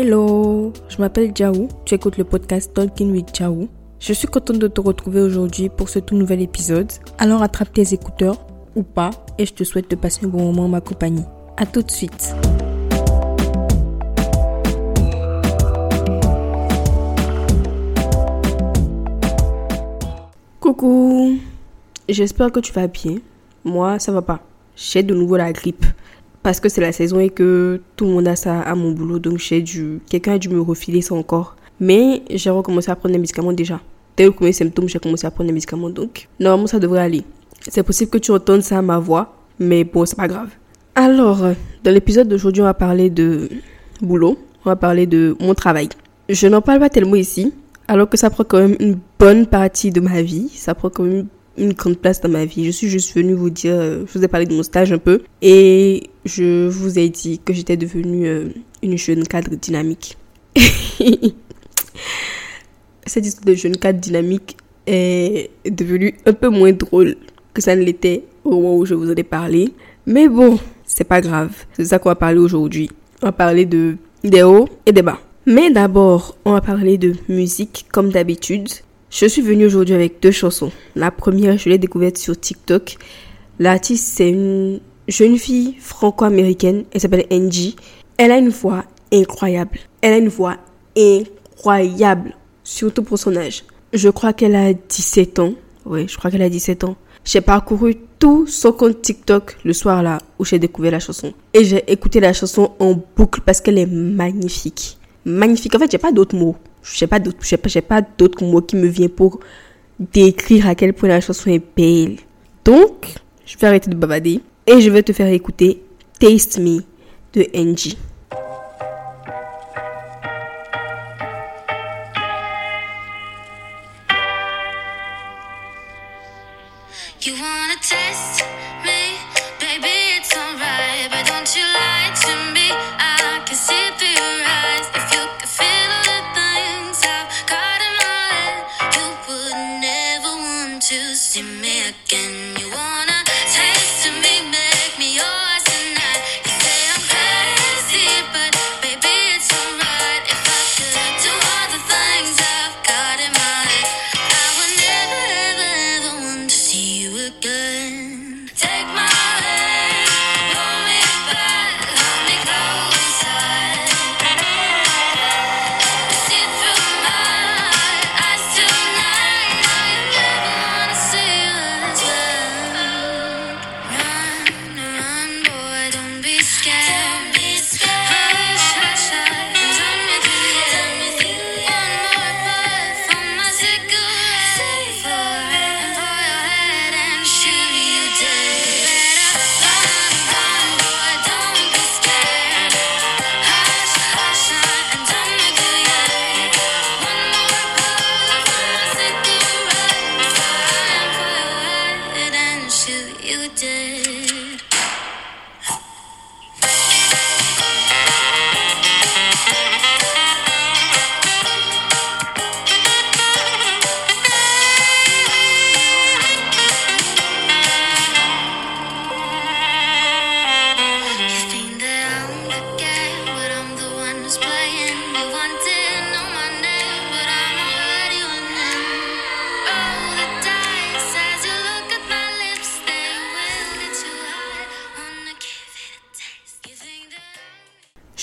Hello, je m'appelle Jaou, tu écoutes le podcast Talking with Jaou. Je suis contente de te retrouver aujourd'hui pour ce tout nouvel épisode. Alors attrape tes écouteurs ou pas et je te souhaite de passer un bon moment en ma compagnie. A tout de suite. Coucou, j'espère que tu vas bien. Moi, ça va pas. J'ai de nouveau la grippe parce que c'est la saison et que tout le monde a ça à mon boulot, donc j'ai dû, quelqu'un a dû me refiler ça encore. Mais j'ai recommencé à prendre des médicaments déjà. Dès le premier symptôme, j'ai commencé à prendre des médicaments, donc normalement ça devrait aller. C'est possible que tu entendes ça à ma voix, mais bon, c'est pas grave. Alors, dans l'épisode d'aujourd'hui, on va parler de boulot, on va parler de mon travail. Je n'en parle pas tellement ici, alors que ça prend quand même une bonne partie de ma vie, ça prend quand même une grande place dans ma vie. Je suis juste venue vous dire, euh, je vous ai parlé de mon stage un peu et je vous ai dit que j'étais devenue euh, une jeune cadre dynamique. Cette histoire de jeune cadre dynamique est devenue un peu moins drôle que ça ne l'était au moment où je vous en ai parlé. Mais bon, c'est pas grave. C'est ça qu'on va parler aujourd'hui. On va parler de des hauts et des bas. Mais d'abord, on va parler de musique comme d'habitude. Je suis venue aujourd'hui avec deux chansons. La première, je l'ai découverte sur TikTok. L'artiste, c'est une jeune fille franco-américaine. Elle s'appelle Angie. Elle a une voix incroyable. Elle a une voix incroyable. Surtout pour son âge. Je crois qu'elle a 17 ans. Oui, je crois qu'elle a 17 ans. J'ai parcouru tout son compte TikTok le soir là où j'ai découvert la chanson. Et j'ai écouté la chanson en boucle parce qu'elle est magnifique. Magnifique. En fait, j'ai pas d'autres mots je sais pas d'autres, j'ai pas, d'autres mots qui me viennent pour décrire à quel point la chanson est belle. Donc, je vais arrêter de babader et je vais te faire écouter Taste Me de never want to see me again.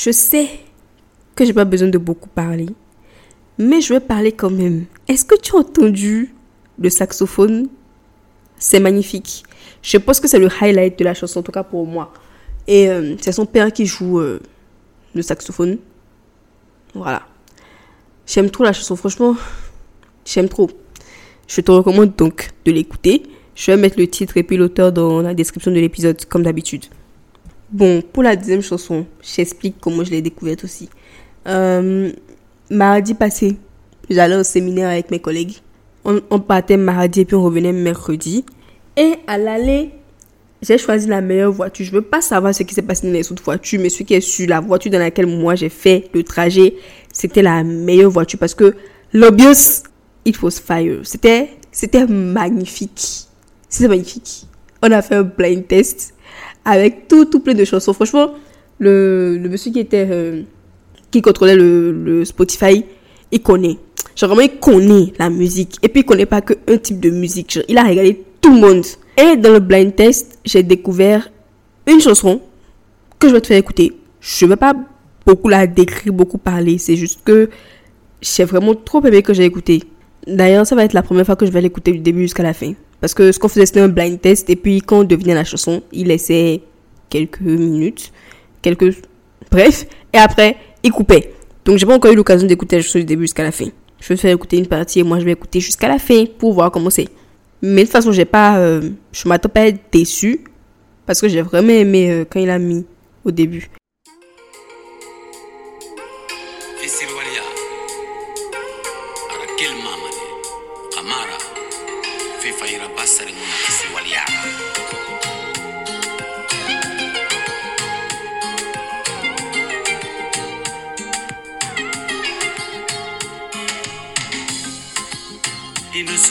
Je sais que j'ai pas besoin de beaucoup parler, mais je vais parler quand même. Est-ce que tu as entendu le saxophone? C'est magnifique. Je pense que c'est le highlight de la chanson, en tout cas pour moi. Et euh, c'est son père qui joue euh, le saxophone. Voilà. J'aime trop la chanson, franchement. J'aime trop. Je te recommande donc de l'écouter. Je vais mettre le titre et puis l'auteur dans la description de l'épisode, comme d'habitude. Bon, pour la deuxième chanson, j'explique comment je l'ai découverte aussi. Euh, mardi passé, j'allais au séminaire avec mes collègues. On, partait mardi et puis on revenait mercredi. Et à l'aller, j'ai choisi la meilleure voiture. Je veux pas savoir ce qui s'est passé dans les autres voitures, mais celui qui est sur la voiture dans laquelle moi j'ai fait le trajet, c'était la meilleure voiture parce que l'ambiance, it was fire. C'était, c'était magnifique. C'était magnifique. On a fait un blind test avec tout, tout plein de chansons. Franchement, le, le monsieur qui était, euh, qui contrôlait le, le Spotify, il connaît. Genre vraiment, il connaît la musique. Et puis, il connaît pas qu'un type de musique. Il a regardé tout le monde. Et dans le blind test, j'ai découvert une chanson que je vais te faire écouter. Je vais pas beaucoup la décrire, beaucoup parler. C'est juste que j'ai vraiment trop aimé que j'ai écouté. D'ailleurs, ça va être la première fois que je vais l'écouter du début jusqu'à la fin. Parce que ce qu'on faisait, c'était un blind test. Et puis, quand on devinait la chanson, il laissait quelques minutes, quelques... Bref. Et après, il coupait. Donc, j'ai pas encore eu l'occasion d'écouter la chanson du début jusqu'à la fin. Je vais faire écouter une partie et moi, je vais écouter jusqu'à la fin pour voir comment c'est. Mais de toute façon, j'ai pas... euh, je m'attends pas à être déçue. Parce que j'ai vraiment aimé euh, quand il a mis au début.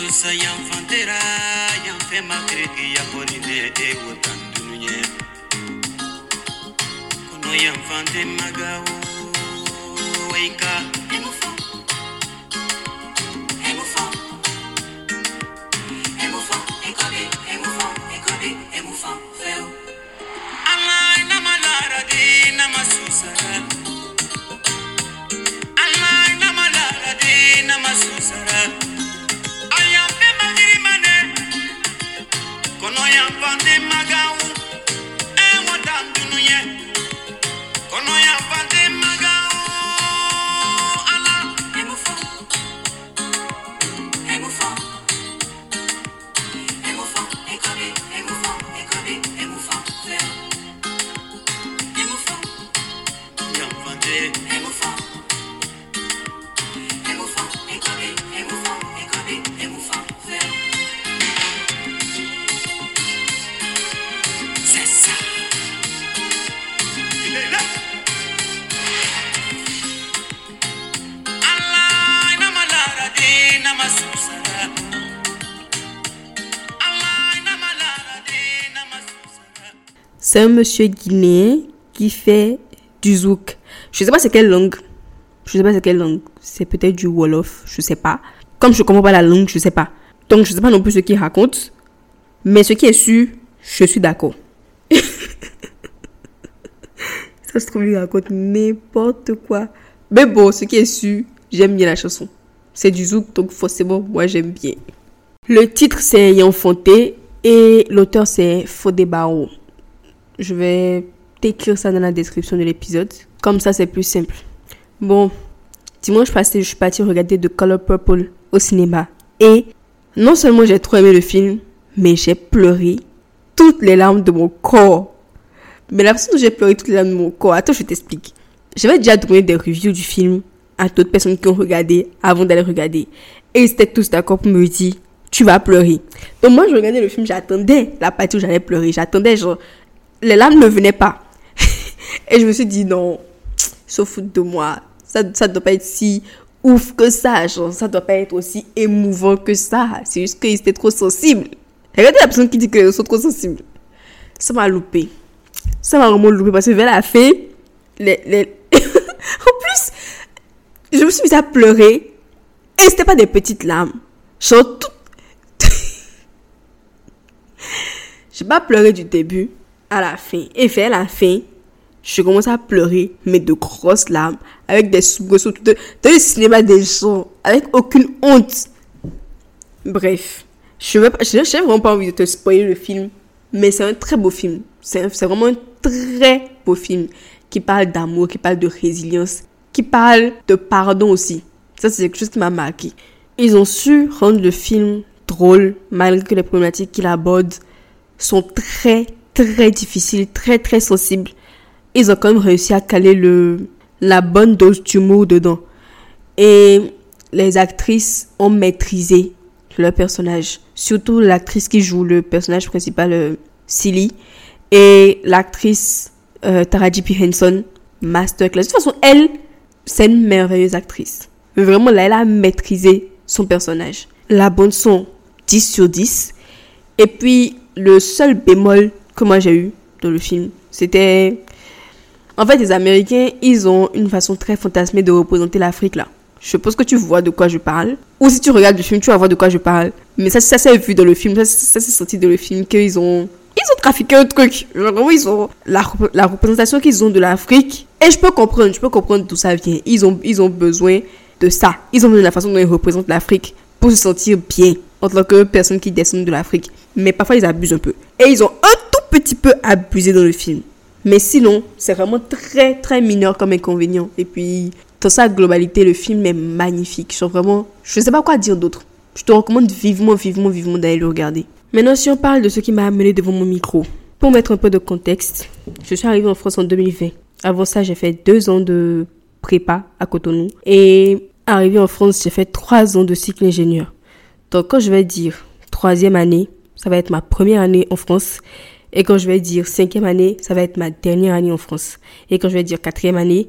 susa yan fantera yan fema kiriki ya korine e wotan dunye kono yan fante magawo weika C'est un monsieur guinéen qui fait du zouk. Je sais pas c'est quelle langue. Je sais pas c'est quelle langue. C'est peut-être du Wolof, je sais pas. Comme je comprends pas la langue, je sais pas. Donc je sais pas non plus ce qu'il raconte. Mais ce qui est sûr, je suis d'accord. Ça se trouve, il raconte n'importe quoi. Mais bon, ce qui est sûr, j'aime bien la chanson. C'est du zouk, donc forcément, moi j'aime bien. Le titre c'est Yanfonté et l'auteur c'est Fodebao. Je vais t'écrire ça dans la description de l'épisode. Comme ça, c'est plus simple. Bon, dimanche passé, je suis partie regarder The Color Purple au cinéma. Et non seulement j'ai trop aimé le film, mais j'ai pleuré toutes les larmes de mon corps. Mais la façon dont j'ai pleuré toutes les larmes de mon corps, attends, je t'explique. J'avais déjà donné des reviews du film à d'autres personnes qui ont regardé avant d'aller regarder. Et ils étaient tous d'accord pour me dire, tu vas pleurer. Donc moi, je regardais le film, j'attendais la partie où j'allais pleurer. J'attendais, genre, les larmes ne venaient pas. Et je me suis dit, non, se foutre de moi. Ça, ça doit pas être si ouf que ça. Genre, ça doit pas être aussi émouvant que ça. C'est juste qu'ils étaient trop sensibles. Regardez la personne qui dit qu'ils sont trop sensibles. Ça m'a loupé. Ça m'a vraiment loupé parce que vers la fin, les, les... en plus, je me suis mise à pleurer. Et c'était pas des petites larmes. Genre, tout... J'ai pas pleuré du début à la fin. Et vers la fin, je commence à pleurer, mais de grosses larmes, avec des soubresauts de, dans le cinéma des gens, avec aucune honte. Bref, je n'ai je, vraiment pas envie de te spoiler le film, mais c'est un très beau film. C'est vraiment un très beau film qui parle d'amour, qui parle de résilience, qui parle de pardon aussi. Ça, c'est quelque chose m'a marqué. Ils ont su rendre le film drôle, malgré que les problématiques qu'il aborde sont très, très difficiles, très, très sensibles. Ils ont quand même réussi à caler le, la bonne dose d'humour dedans. Et les actrices ont maîtrisé leur personnage. Surtout l'actrice qui joue le personnage principal, euh, Silly, et l'actrice euh, Taraji P. Henson, masterclass. De toute façon, elle, c'est une merveilleuse actrice. Vraiment, là, elle a maîtrisé son personnage. La bande son, 10 sur 10. Et puis, le seul bémol que moi j'ai eu dans le film, c'était En fait, les Américains, ils ont une façon très fantasmée de représenter l'Afrique là. Je pense que tu vois de quoi je parle. Ou si tu regardes le film, tu vas voir de quoi je parle. Mais ça, ça s'est vu dans le film, ça, ça s'est sorti dans le film qu'ils ont... Ils ont trafiqué un truc. Vraiment, ils ont la, la représentation qu'ils ont de l'Afrique. Et je peux comprendre, je peux comprendre d'où ça vient. Ils ont, ils ont besoin de ça. Ils ont besoin de la façon dont ils représentent l'Afrique pour se sentir bien en tant que personnes qui descendent de l'Afrique. Mais parfois, ils abusent un peu. Et ils ont un petit peu abusé dans le film. Mais sinon, c'est vraiment très, très mineur comme inconvénient. Et puis, dans sa globalité, le film est magnifique. Genre vraiment, je sais pas quoi dire d'autre. Je te recommande vivement, vivement, vivement d'aller le regarder. Maintenant, si on parle de ce qui m'a amené devant mon micro, pour mettre un peu de contexte, je suis arrivée en France en 2020. Avant ça, j'ai fait deux ans de prépa à Cotonou. Et arrivée en France, j'ai fait trois ans de cycle ingénieur. Donc, quand je vais dire troisième année, ça va être ma première année en France. Et quand je vais dire cinquième année, ça va être ma dernière année en France. Et quand je vais dire quatrième année,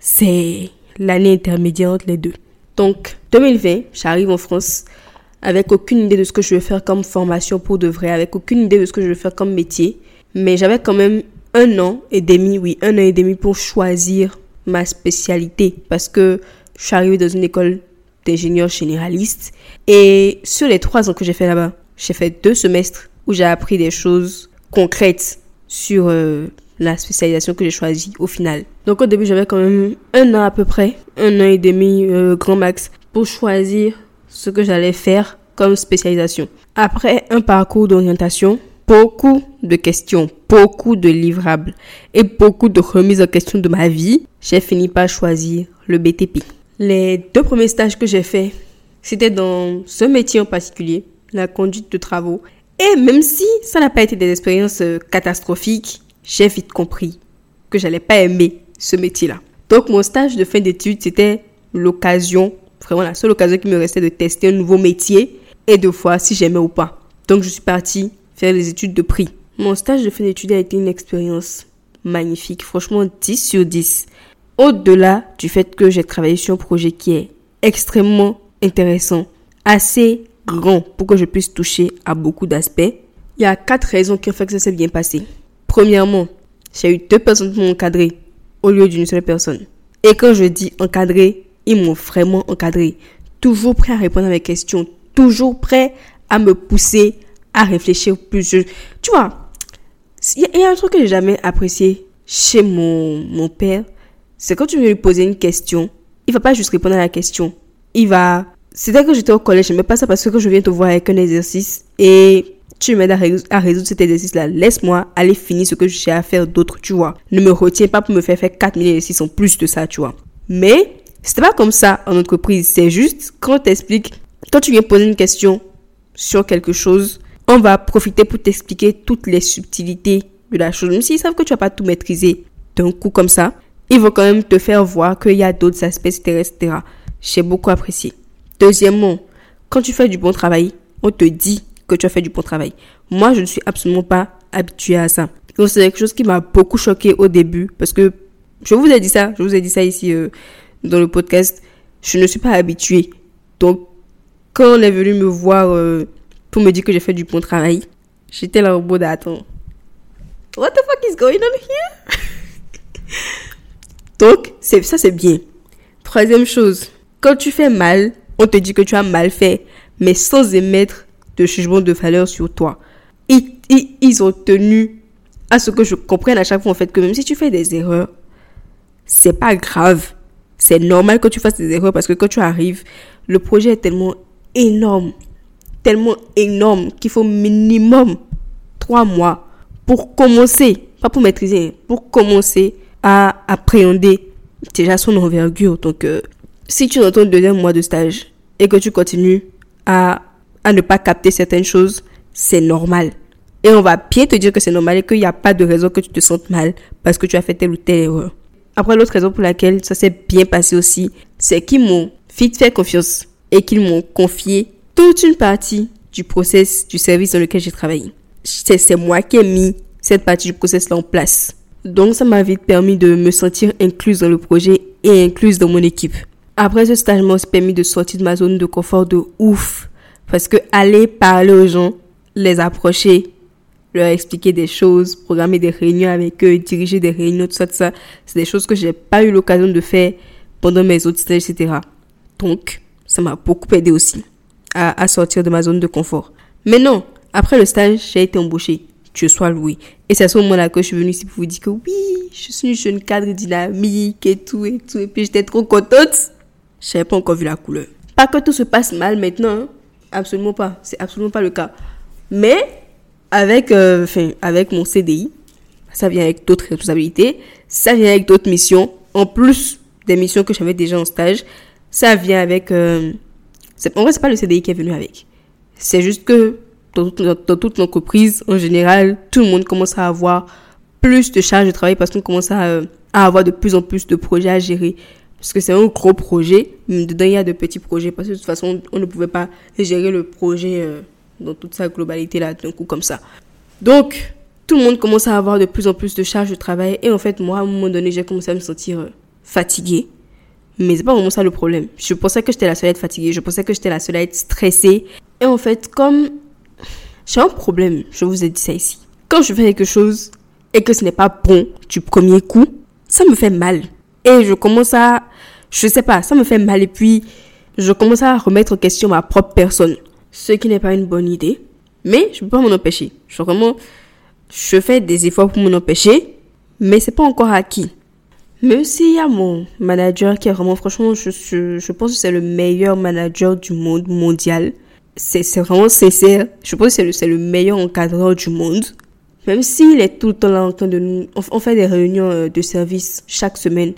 c'est l'année intermédiaire entre les deux. Donc, 2020, j'arrive en France avec aucune idée de ce que je vais faire comme formation pour de vrai, avec aucune idée de ce que je vais faire comme métier. Mais j'avais quand même un an et demi, oui, un an et demi pour choisir ma spécialité parce que je suis arrivée dans une école d'ingénieur généraliste et sur les trois ans que j'ai fait là-bas, j'ai fait deux semestres où j'ai appris des choses concrètes sur euh, la spécialisation que j'ai choisie au final. Donc au début, j'avais quand même un an à peu près, un an et demi euh, grand max pour choisir ce que j'allais faire comme spécialisation. Après un parcours d'orientation, beaucoup de questions, beaucoup de livrables et beaucoup de remises en question de ma vie, j'ai fini par choisir le BTP. Les deux premiers stages que j'ai faits, c'était dans ce métier en particulier, la conduite de travaux. Et même si ça n'a pas été des expériences euh, catastrophiques, j'ai vite compris que j'allais pas aimer ce métier-là. Donc mon stage de fin d'études, c'était l'occasion, vraiment la seule occasion qui me restait de tester un nouveau métier et de voir si j'aimais ou pas. Donc je suis partie faire les études de prix. Mon stage de fin d'études a été une expérience magnifique, franchement 10 sur 10. Au-delà du fait que j'ai travaillé sur un projet qui est extrêmement intéressant, assez grand pour que je puisse toucher à beaucoup d'aspects, il y a quatre raisons qui ont fait que ça s'est bien passé. Premièrement, j'ai eu deux personnes pour m'encadrer au lieu d'une seule personne. Et quand je dis encadrer, ils m'ont vraiment encadré. Toujours prêt à répondre à mes questions, toujours prêt à me pousser à réfléchir plus. Je- tu vois, il y, a- il y a un truc que j'ai jamais apprécié chez mon, mon père, c'est quand tu veux lui poser une question, il va pas juste répondre à la question. Il va... C'était que j'étais au collège, j'aimais pas ça parce que je viens te voir avec un exercice et tu m'aides à, rés- à résoudre cet exercice-là. Laisse-moi aller finir ce que j'ai à faire d'autre, tu vois. Ne me retiens pas pour me faire faire 4000 exercices en plus de ça, tu vois. Mais c'était pas comme ça en entreprise. C'est juste quand on t'explique, quand tu viens poser une question sur quelque chose, on va profiter pour t'expliquer toutes les subtilités de la chose. Même s'ils savent que tu vas pas tout maîtriser d'un coup comme ça, ils vont quand même te faire voir qu'il y a d'autres aspects, etc., etc. J'ai beaucoup apprécié. Deuxièmement, quand tu fais du bon travail, on te dit que tu as fait du bon travail. Moi, je ne suis absolument pas habituée à ça. Donc, c'est quelque chose qui m'a beaucoup choqué au début parce que je vous ai dit ça, je vous ai dit ça ici euh, dans le podcast. Je ne suis pas habituée. Donc, quand on est venu me voir euh, pour me dire que j'ai fait du bon travail, j'étais là au bout d'attendre. What the fuck is going on here? Donc, ça c'est bien. Troisième chose, quand tu fais mal, on te dit que tu as mal fait, mais sans émettre de jugement de valeur sur toi. Ils, ils, ils ont tenu à ce que je comprenne à chaque fois en fait que même si tu fais des erreurs, c'est pas grave. C'est normal que tu fasses des erreurs parce que quand tu arrives, le projet est tellement énorme, tellement énorme qu'il faut minimum trois mois pour commencer, pas pour maîtriser, pour commencer à appréhender déjà son envergure. Donc, euh, si tu es dans ton deuxième mois de stage et que tu continues à, à ne pas capter certaines choses, c'est normal. Et on va bien te dire que c'est normal et qu'il n'y a pas de raison que tu te sentes mal parce que tu as fait telle ou telle erreur. Après, l'autre raison pour laquelle ça s'est bien passé aussi, c'est qu'ils m'ont vite fait confiance et qu'ils m'ont confié toute une partie du process du service dans lequel j'ai travaillé. C'est moi qui ai mis cette partie du process là en place. Donc, ça m'a vite permis de me sentir incluse dans le projet et incluse dans mon équipe. Après ce stage m'a permis de sortir de ma zone de confort de ouf. Parce que aller parler aux gens, les approcher, leur expliquer des choses, programmer des réunions avec eux, diriger des réunions, tout ça, tout ça. C'est des choses que j'ai pas eu l'occasion de faire pendant mes autres stages, etc. Donc, ça m'a beaucoup aidé aussi à, à sortir de ma zone de confort. Mais non, après le stage, j'ai été embauchée. Tu sois loué. Et c'est à ce moment-là que je suis venue ici pour vous dire que oui, je suis une jeune cadre dynamique et tout et tout. Et puis j'étais trop contente. Je n'avais pas encore vu la couleur. Pas que tout se passe mal maintenant. hein. Absolument pas. C'est absolument pas le cas. Mais avec, euh, avec mon CDI, ça vient avec d'autres responsabilités. Ça vient avec d'autres missions. En plus des missions que j'avais déjà en stage, ça vient avec... euh, en vrai, c'est pas le CDI qui est venu avec. C'est juste que dans toute, dans toute l'entreprise, en général, tout le monde commence à avoir plus de charges de travail parce qu'on commence à, euh, à avoir de plus en plus de projets à gérer. Parce que c'est un gros projet, dedans il y a de petits projets. Parce que de toute façon, on ne pouvait pas gérer le projet euh, dans toute sa globalité là, d'un coup comme ça. Donc, tout le monde commence à avoir de plus en plus de charges de travail. Et en fait, moi, à un moment donné, j'ai commencé à me sentir euh, fatiguée. Mais c'est pas vraiment ça le problème. Je pensais que j'étais la seule à être fatiguée. Je pensais que j'étais la seule à être stressée. Et en fait, comme j'ai un problème, je vous ai dit ça ici. Quand je fais quelque chose et que ce n'est pas bon du premier coup, ça me fait mal. Et je commence à, je sais pas, ça me fait mal et puis je commence à remettre en question ma propre personne. Ce qui n'est pas une bonne idée. Mais je peux pas m'en empêcher. Je vraiment, je fais des efforts pour m'en empêcher, mais c'est pas encore acquis. Même s'il y a mon manager qui est vraiment, franchement, je, je, je pense que c'est le meilleur manager du monde mondial. C'est vraiment sincère. Je pense que c'est le, le meilleur encadreur du monde. Même s'il est tout le temps là en train de nous... On, fait des réunions euh, de service chaque semaine.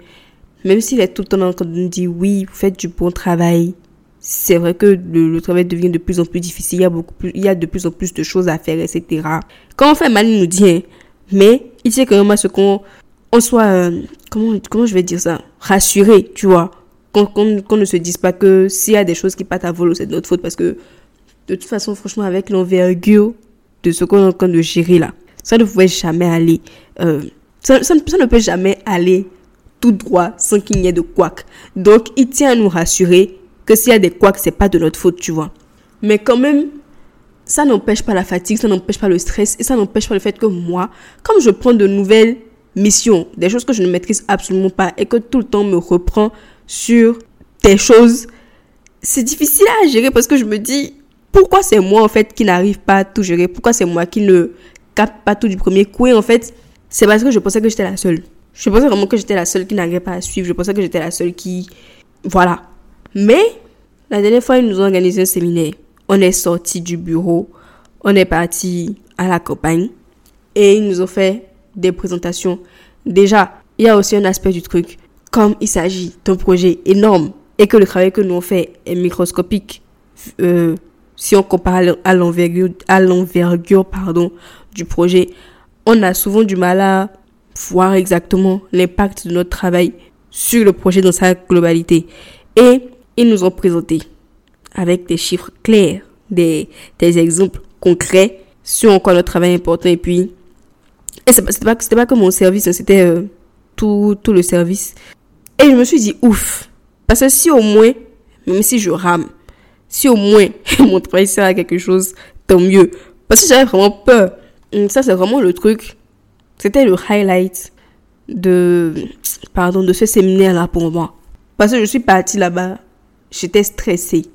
Même s'il est tout le temps là en train de nous dire oui, vous faites du bon travail. C'est vrai que le, le travail devient de plus en plus difficile. Il y a beaucoup plus, il y a de plus en plus de choses à faire, etc. Quand on fait mal, il nous dit, hein, mais il sait quand même à ce qu'on on soit, euh, comment, comment je vais dire ça, rassuré, tu vois. Qu'on qu'on- qu'on ne se dise pas que s'il y a des choses qui partent à volo, c'est de notre faute parce que de toute façon, franchement, avec l'envergure de ce qu'on est en train de gérer là, ça ne pouvait jamais aller, euh, ça, ne peut jamais aller tout droit sans qu'il n'y ait de couac. Donc, il tient à nous rassurer que s'il y a des couacs, c'est pas de notre faute, tu vois. Mais quand même, ça n'empêche pas la fatigue, ça n'empêche pas le stress et ça n'empêche pas le fait que moi, comme je prends de nouvelles missions, des choses que je ne maîtrise absolument pas et que tout le temps me reprend sur des choses, c'est difficile à gérer parce que je me dis, pourquoi c'est moi en fait qui n'arrive pas à tout gérer? Pourquoi c'est moi qui ne capte pas tout du premier coup Et en fait, c'est parce que je pensais que j'étais la seule. Je pensais vraiment que j'étais la seule qui n'arrivait pas à suivre. Je pensais que j'étais la seule qui... Voilà. Mais, la dernière fois, ils nous ont organisé un séminaire. On est sorti du bureau. On est parti à la campagne. Et ils nous ont fait des présentations. Déjà, il y a aussi un aspect du truc. Comme il s'agit d'un projet énorme et que le travail que nous on fait est microscopique, euh, si on compare à l'en- à l'envergure, à l'envergure, pardon, du projet, on a souvent du mal à voir exactement l'impact de notre travail sur le projet dans sa globalité. Et ils nous ont présenté avec des chiffres clairs, des, des exemples concrets sur quoi notre travail est important. Et puis, et c'était pas, c'était pas que mon service, hein, c'était euh, tout, tout le service. Et je me suis dit, ouf. Parce que si au moins, même si je rame, si au moins mon travail sert à quelque chose, tant mieux. Parce que j'avais vraiment peur. Hum, Ça, c'est vraiment le truc. C'était le highlight de, pardon, de ce séminaire-là pour moi. Parce que je suis partie là-bas, j'étais stressée.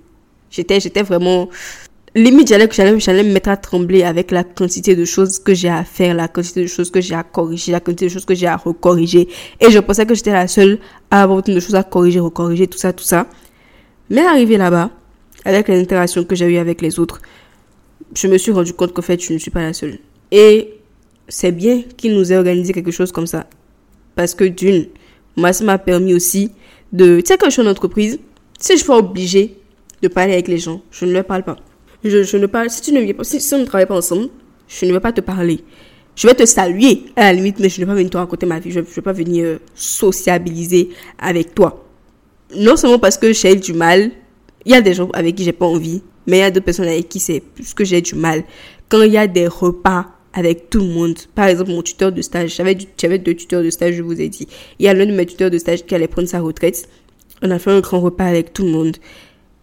J'étais, j'étais vraiment, limite, j'allais, j'allais, j'allais me mettre à trembler avec la quantité de choses que j'ai à faire, la quantité de choses que j'ai à corriger, la quantité de choses que j'ai à recorriger. Et je pensais que j'étais la seule à avoir autant de choses à corriger, recorriger, tout ça, tout ça. Mais arrivé là-bas, avec les interactions que j'ai eues avec les autres, je me suis rendu compte qu'en fait, je ne suis pas la seule. Et c'est bien qu'il nous ait organisé quelque chose comme ça. Parce que d'une, moi, ça m'a permis aussi de... Tu sais, quand je suis en entreprise, si je suis obligée de parler avec les gens, je ne leur parle pas. Je, ne parle... Si tu ne pas... Si, on ne travaille pas ensemble, je ne vais pas te parler. Je vais te saluer, à la limite, mais je ne vais pas venir te raconter ma vie. Je ne vais pas venir euh, sociabiliser avec toi. Non seulement parce que j'ai du mal, il y a des gens avec qui j'ai pas envie, mais il y a d'autres personnes avec qui c'est plus que j'ai du mal. Quand il y a des repas avec tout le monde, par exemple mon tuteur de stage, j'avais deux tuteurs de stage, je vous ai dit. Il y a l'un de mes tuteurs de stage qui allait prendre sa retraite. On a fait un grand repas avec tout le monde.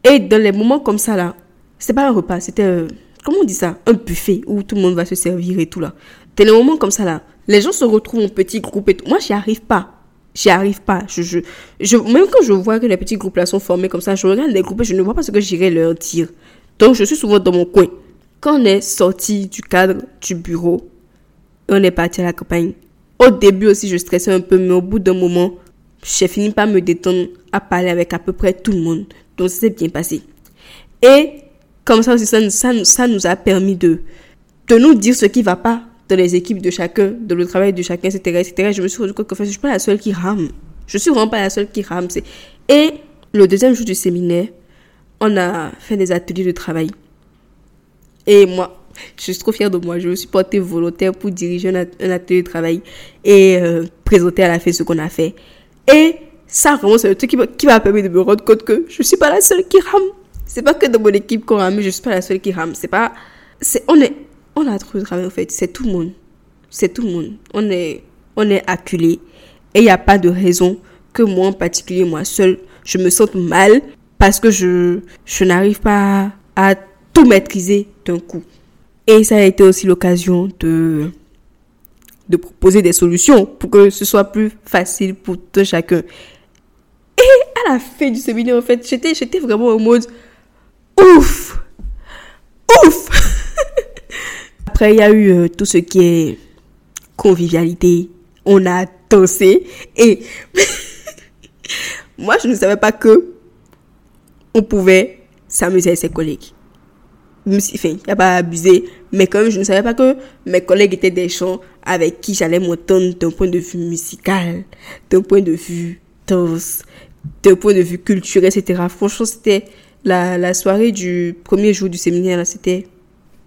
Et dans les moments comme ça là, c'était pas un repas, c'était euh, comment on dit ça? Un buffet où tout le monde va se servir et tout là. T'as des moments comme ça là. Les gens se retrouvent en petits groupes et tout. Moi, j'y arrive pas. J'y arrive pas. Je, je, même quand je vois que les petits groupes là sont formés comme ça, je regarde les groupes et je ne vois pas ce que j'irai leur dire. Donc, je suis souvent dans mon coin. Quand on est sorti du cadre du bureau, on est parti à la campagne. Au début aussi, je stressais un peu, mais au bout d'un moment, j'ai fini par me détendre à parler avec à peu près tout le monde. Donc, s'est bien passé. Et comme ça aussi, ça, ça, ça nous a permis de, de nous dire ce qui va pas dans les équipes de chacun, dans le travail de chacun, etc. etc. Je me suis rendu compte que je suis pas la seule qui rame. Je suis vraiment pas la seule qui rame. Et le deuxième jour du séminaire, on a fait des ateliers de travail. Et moi, je suis trop fière de moi. Je me suis portée volontaire pour diriger un, at- un atelier de travail et euh, présenter à la fin ce qu'on a fait. Et ça, vraiment, c'est le truc qui m'a- permis de me rendre compte que je suis pas la seule qui rame. C'est pas que dans mon équipe qu'on rame, je suis pas la seule qui rame. C'est pas, c'est, on est, on a trop de travail en fait. C'est tout le monde. C'est tout le monde. On est, on est acculé. Et il n'y a pas de raison que moi en particulier, moi seule, je me sente mal parce que je, je n'arrive pas à tout maîtriser d'un coup. Et ça a été aussi l'occasion de, de proposer des solutions pour que ce soit plus facile pour tout un chacun. Et à la fin du séminaire, en fait, j'étais, j'étais vraiment en mode ouf! Ouf! Après, il y a eu euh, tout ce qui est convivialité. On a dansé et moi, je ne savais pas que on pouvait s'amuser avec ses collègues. Si, Enfin, il n'y a pas à abuser, mais quand même, je ne savais pas que mes collègues étaient des gens avec qui j'allais m'entendre d'un point de vue musical, d'un point de vue danse, d'un point de vue culturel, etc. Franchement, c'était la, la soirée du premier jour du séminaire, c'était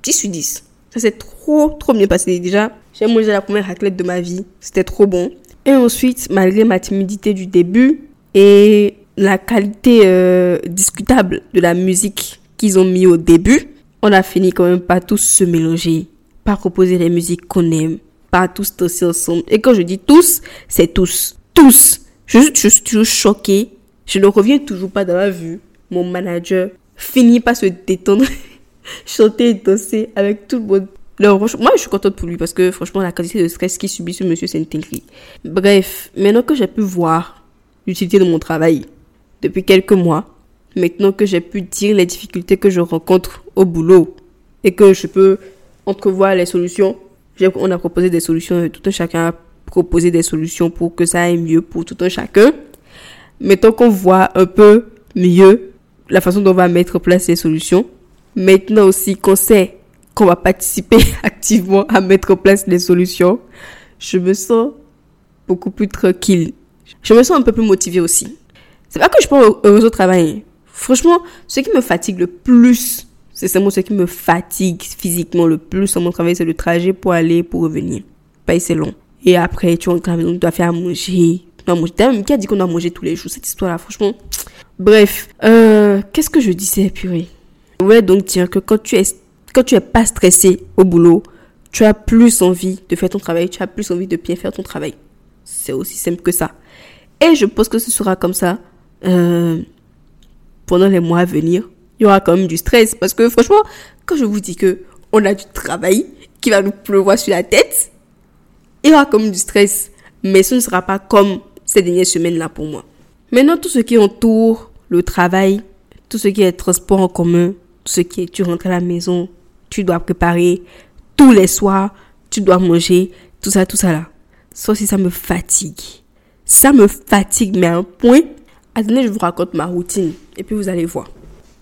10 sur 10. Ça s'est trop, trop bien passé. Déjà, j'ai mangé la première raclette de ma vie. C'était trop bon. Et ensuite, malgré ma timidité du début et la qualité euh, discutable de la musique qu'ils ont mis au début, on a fini quand même par tous se mélanger, par proposer les musiques qu'on aime, par tous danser ensemble. Et quand je dis tous, c'est tous. Tous. Je suis toujours choquée. Je ne reviens toujours pas dans la vue. Mon manager finit par se détendre, chanter et danser avec tout le monde. Moi, je suis contente pour lui parce que, franchement, la quantité de stress qu'il subit ce monsieur, c'est une dinguerie. Bref, maintenant que j'ai pu voir l'utilité de mon travail depuis quelques mois, maintenant que j'ai pu dire les difficultés que je rencontre au boulot et que je peux entrevoir les solutions, on a proposé des solutions et tout un chacun a proposé des solutions pour que ça aille mieux pour tout un chacun. Maintenant qu'on voit un peu mieux la façon dont on va mettre en place ces solutions, maintenant aussi qu'on sait qu'on va participer activement à mettre en place les solutions, je me sens beaucoup plus tranquille. Je me sens un peu plus motivée aussi. C'est pas que je pas heureuse au travail. Franchement, ce qui me fatigue le plus, c'est seulement ce qui me fatigue physiquement le plus dans mon travail, c'est le trajet pour aller, pour revenir. Paye, c'est long. Et après, tu rentres à la maison, tu dois faire à manger. Dois manger. T'as même qui a dit qu'on doit manger tous les jours, cette histoire-là, franchement. Bref, euh, qu'est-ce que je disais, purée? Ouais, donc dire que quand tu es, quand tu es pas stressé au boulot, tu as plus envie de faire ton travail, tu as plus envie de bien faire ton travail. C'est aussi simple que ça. Et je pense que ce sera comme ça euh, pendant les mois à venir. Il y aura quand même du stress parce que franchement, quand je vous dis que on a du travail qui va nous pleuvoir sur la tête, il y aura quand même du stress. Mais ce ne sera pas comme ces dernières semaines-là pour moi. Maintenant, tout ce qui entoure le travail, tout ce qui est transport en commun, ce qui est tu rentres à la maison, tu dois préparer tous les soirs, tu dois manger, tout ça, tout ça là. Ça aussi, ça me fatigue. Ça me fatigue, mais à un point. Attendez, je vous raconte ma routine et puis vous allez voir.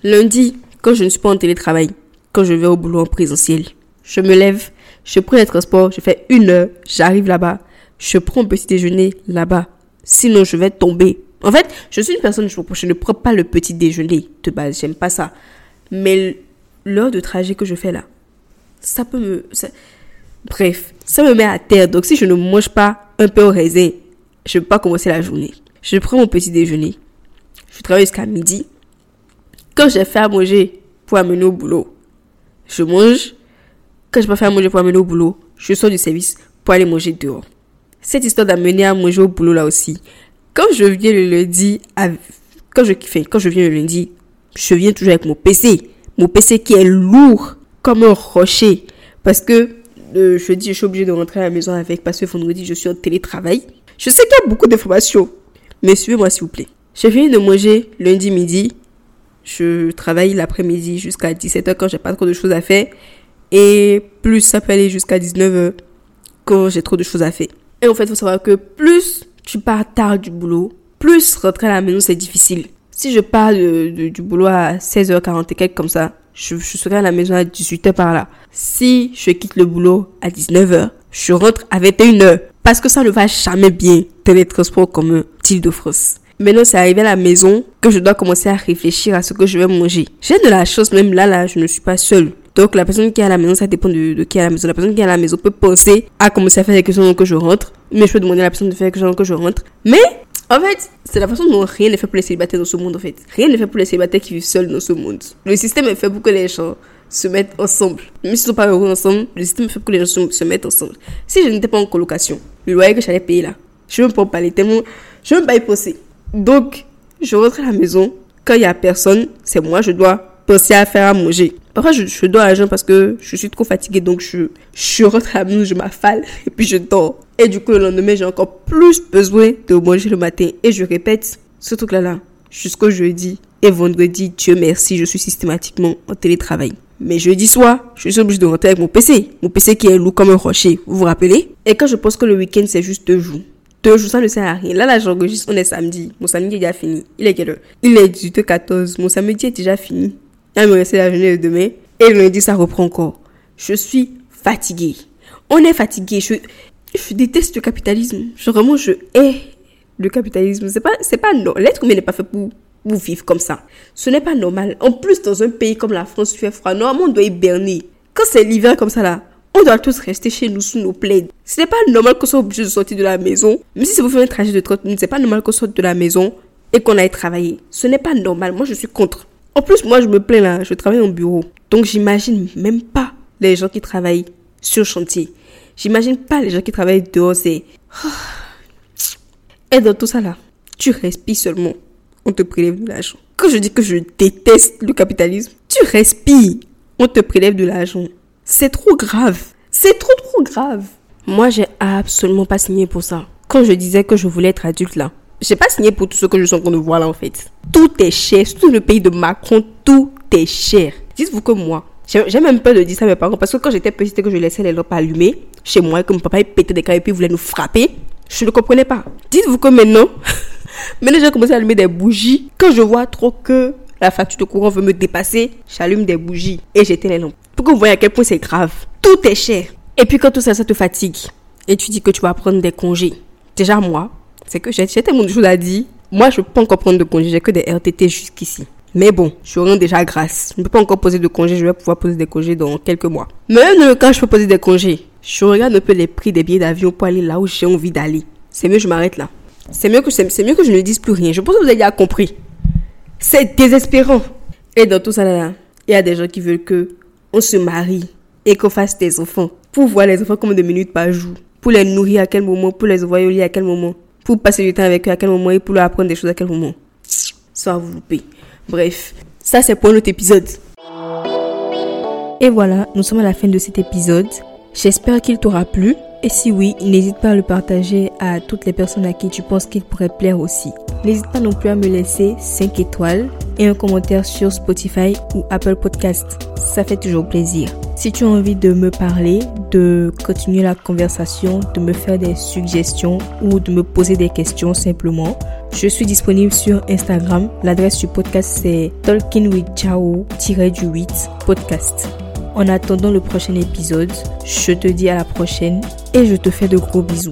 Lundi, quand je ne suis pas en télétravail, quand je vais au boulot en présentiel, je me lève, je prends les transports, je fais une heure, j'arrive là-bas, je prends un petit déjeuner là-bas. Sinon, je vais tomber. En fait, je suis une personne, je, je ne prends pas le petit déjeuner de base, j'aime pas ça. Mais l'heure de trajet que je fais là, ça peut me. ça- Bref, ça me met à terre. Donc, si je ne mange pas un peu au raisin, je ne peux pas commencer la journée. Je prends mon petit déjeuner. Je travaille jusqu'à midi. Quand j'ai fait à manger pour amener au boulot, je mange. Quand je pas fait à manger pour amener au boulot, je sors du service pour aller manger dehors. Cette histoire d'amener à manger au boulot là aussi. Quand je viens le lundi, quand je, enfin, quand je viens le lundi, je viens toujours avec mon PC. Mon PC qui est lourd. comme un rocher. Parce que le jeudi, je suis obligée de rentrer à la maison avec parce que vendredi, je suis en télétravail. Je sais qu'il y a beaucoup d'informations, mais suivez-moi s'il vous plaît. J'ai fini de manger lundi midi. Je travaille l'après-midi jusqu'à 17h quand j'ai pas trop de choses à faire. Et plus ça peut aller jusqu'à 19h quand j'ai trop de choses à faire. Et en fait, il faut savoir que plus tu pars tard du boulot, plus rentrer à la maison, c'est difficile. Si je pars du boulot à 16h40 et quelque comme ça, je, serai à la maison à 18h par là. Si je quitte le boulot à 19h, je rentre à 21h. Parce que ça ne va jamais bien dans les transports de France. Maintenant, c'est arrivé à la maison que je dois commencer à réfléchir à ce que je vais manger. J'ai de la chance, même là, là, je ne suis pas seule. Donc, la personne qui est à la maison, ça dépend de, qui est à la maison. La personne qui est à la maison peut penser à commencer à faire chose avant que je rentre. Mais je peux demander à la personne de faire chose avant que je rentre. Mais, en fait, c'est la façon dont rien n'est fait pour les célibataires dans ce monde, en fait. Rien n'est fait pour les célibataires qui vivent seuls dans ce monde. Le système est fait pour que les gens se mettent ensemble. Même s'ils sont pas heureux ensemble, le système est fait pour que les gens se, mettent ensemble. Si je n'étais pas en colocation, le loyer que j'allais payer là, je ne même pas en parler tellement, je ne même pas y penser. Donc, je rentre à la maison. Quand il y a personne, c'est moi, je dois penser à faire à manger. Parfois, je, je dors à jeun parce que je suis trop fatiguée. Donc, je, je rentre à maison, je m'affale et puis je dors. Et du coup, le lendemain, j'ai encore plus besoin de manger le matin. Et je répète ce truc-là, là, jusqu'au jeudi. Et vendredi, Dieu merci, je suis systématiquement en télétravail. Mais jeudi soir, je suis obligée de rentrer avec mon PC. Mon PC qui est lourd comme un rocher. Vous vous rappelez? Et quand je pense que le week-end, c'est juste deux jours. Deux jours, ça ne sert à rien. Là, là, j'enregistre, on est samedi. Mon samedi est déjà fini. Il est quelle heure? Il est 18h14. Mon samedi est déjà fini. Il me reste la journée de demain. Et le lundi, ça reprend encore. Je suis fatiguée. On est fatigué. Je, déteste le capitalisme. Je, vraiment, je hais le capitalisme. C'est pas, c'est pas, non. L'être humain n'est pas fait pour, pour vivre comme ça. Ce n'est pas normal. En plus, dans un pays comme la France, il fait froid. Normalement, on doit hiberner. Quand c'est l'hiver comme ça, là, on doit tous rester chez nous sous nos plaids. Ce n'est pas normal qu'on soit obligé de sortir de la maison. Même si c'est pour faire un trajet de 30 minutes, c'est pas normal qu'on sorte de la maison et qu'on aille travailler. Ce n'est pas normal. Moi, je suis contre. En plus, moi, je me plains là. Je travaille en bureau. Donc, j'imagine même pas les gens qui travaillent sur chantier. J'imagine pas les gens qui travaillent dehors. C'est. Et dans tout ça là, tu respires seulement. On te prélève de l'argent. Quand je dis que je déteste le capitalisme, tu respires. On te prélève de l'argent. C'est trop grave. C'est trop trop grave. Moi, j'ai absolument pas signé pour ça. Quand je disais que je voulais être adulte là, j'ai pas signé pour tout ce que je en train de voir là en fait. Tout est cher. Surtout le pays de Macron, tout est cher. Dites-vous que moi, j'ai même peur de dire ça à mes parents parce que quand j'étais petite et que je laissais les lampes allumées chez moi et que mon papa il pétait des câbles et puis il voulait nous frapper, je ne comprenais pas. Dites-vous que maintenant, maintenant j'ai commencé à allumer des bougies. Quand je vois trop que la facture de courant veut me dépasser, j'allume des bougies et j'éteins les lampes. Pour que vous à quel point c'est grave. Tout est cher. Et puis quand tout ça, ça te fatigue et tu dis que tu vas prendre des congés. Déjà moi, c'est que j'ai tellement de choses à dire. Moi, je peux pas encore prendre de congés. J'ai que des RTT jusqu'ici. Mais bon, je rends déjà grâce. Je ne peux pas encore poser de congés. Je vais pouvoir poser des congés dans quelques mois. Même dans le cas où je peux poser des congés, je regarde un peu les prix des billets d'avion pour aller là où j'ai envie d'aller. C'est mieux, je m'arrête là. C'est mieux que mieux que je ne dise plus rien. Je pense que vous avez compris. C'est désespérant. Et dans tout ça il y a des gens qui veulent que on se marie et qu'on fasse des enfants. Pour voir les enfants comme deux minutes par jour. Pour les nourrir à quel moment, pour les envoyer au lit à quel moment. Pour passer du temps avec eux à quel moment et pour leur apprendre des choses à quel moment. Va vous louper. Bref, ça c'est pour notre épisode. Et voilà, nous sommes à la fin de cet épisode. J'espère qu'il t'aura plu. Et si oui, n'hésite pas à le partager à toutes les personnes à qui tu penses qu'il pourrait plaire aussi. N'hésite pas non plus à me laisser 5 étoiles et un commentaire sur Spotify ou Apple Podcast. Ça fait toujours plaisir. Si tu as envie de me parler, de continuer la conversation, de me faire des suggestions ou de me poser des questions simplement, je suis disponible sur Instagram. L'adresse du podcast c'est talkingwithjao-du8 podcast. En attendant le prochain épisode, je te dis à la prochaine et je te fais de gros bisous.